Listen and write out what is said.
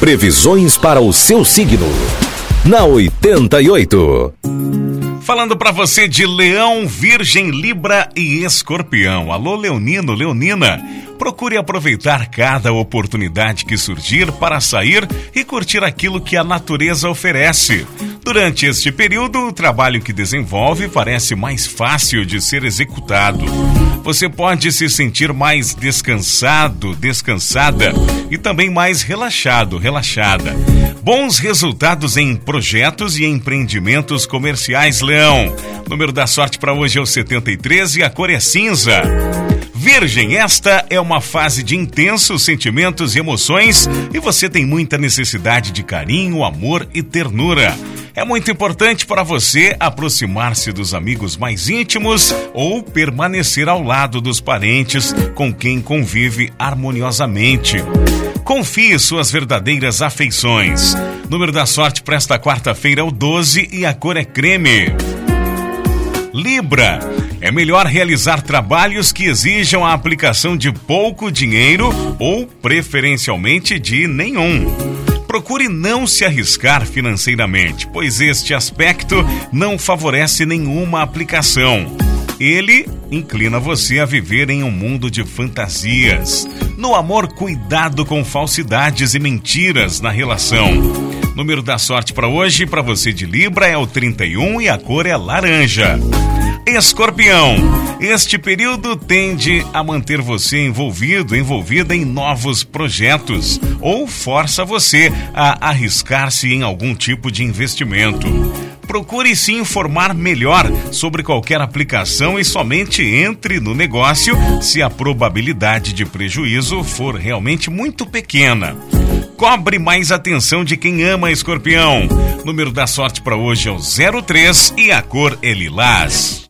Previsões para o seu signo. Na 88. Falando para você de Leão, Virgem, Libra e Escorpião. Alô, Leonino, Leonina. Procure aproveitar cada oportunidade que surgir para sair e curtir aquilo que a natureza oferece. Durante este período, o trabalho que desenvolve parece mais fácil de ser executado. Você pode se sentir mais descansado, descansada e também mais relaxado, relaxada. Bons resultados em projetos e empreendimentos comerciais, Leão. Número da sorte para hoje é o 73 e a cor é cinza. Virgem, esta é uma fase de intensos sentimentos e emoções e você tem muita necessidade de carinho, amor e ternura. É muito importante para você aproximar-se dos amigos mais íntimos ou permanecer ao lado dos parentes com quem convive harmoniosamente. Confie suas verdadeiras afeições. Número da sorte para esta quarta-feira é o 12 e a cor é creme. Libra. É melhor realizar trabalhos que exijam a aplicação de pouco dinheiro ou, preferencialmente, de nenhum. Procure não se arriscar financeiramente, pois este aspecto não favorece nenhuma aplicação. Ele inclina você a viver em um mundo de fantasias. No amor, cuidado com falsidades e mentiras na relação. Número da sorte para hoje, para você de Libra, é o 31 e a cor é laranja. Escorpião. Este período tende a manter você envolvido, envolvida em novos projetos ou força você a arriscar-se em algum tipo de investimento. Procure se informar melhor sobre qualquer aplicação e somente entre no negócio se a probabilidade de prejuízo for realmente muito pequena. Cobre mais atenção de quem ama escorpião. Número da sorte para hoje é o 03 e a cor é lilás.